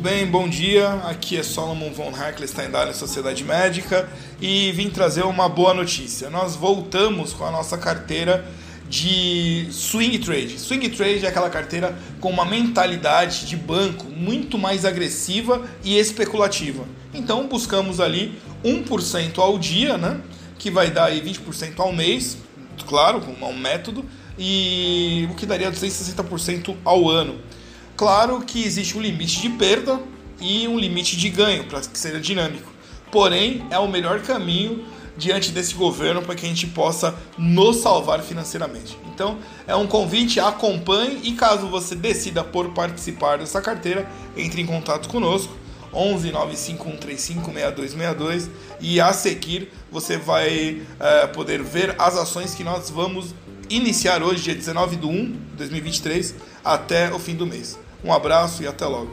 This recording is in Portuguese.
bem? Bom dia. Aqui é Solomon von Heckelstein da Sociedade Médica e vim trazer uma boa notícia. Nós voltamos com a nossa carteira de swing trade. Swing trade é aquela carteira com uma mentalidade de banco muito mais agressiva e especulativa. Então buscamos ali 1% ao dia, né? Que vai dar aí 20% ao mês, claro, com um método, e o que daria 260% ao ano. Claro que existe um limite de perda e um limite de ganho para que seja dinâmico. Porém, é o melhor caminho diante desse governo para que a gente possa nos salvar financeiramente. Então, é um convite, acompanhe e caso você decida por participar dessa carteira, entre em contato conosco. 11 95135 6262 e a seguir você vai é, poder ver as ações que nós vamos iniciar hoje, dia 19 de 1 de 2023, até o fim do mês. Um abraço e até logo.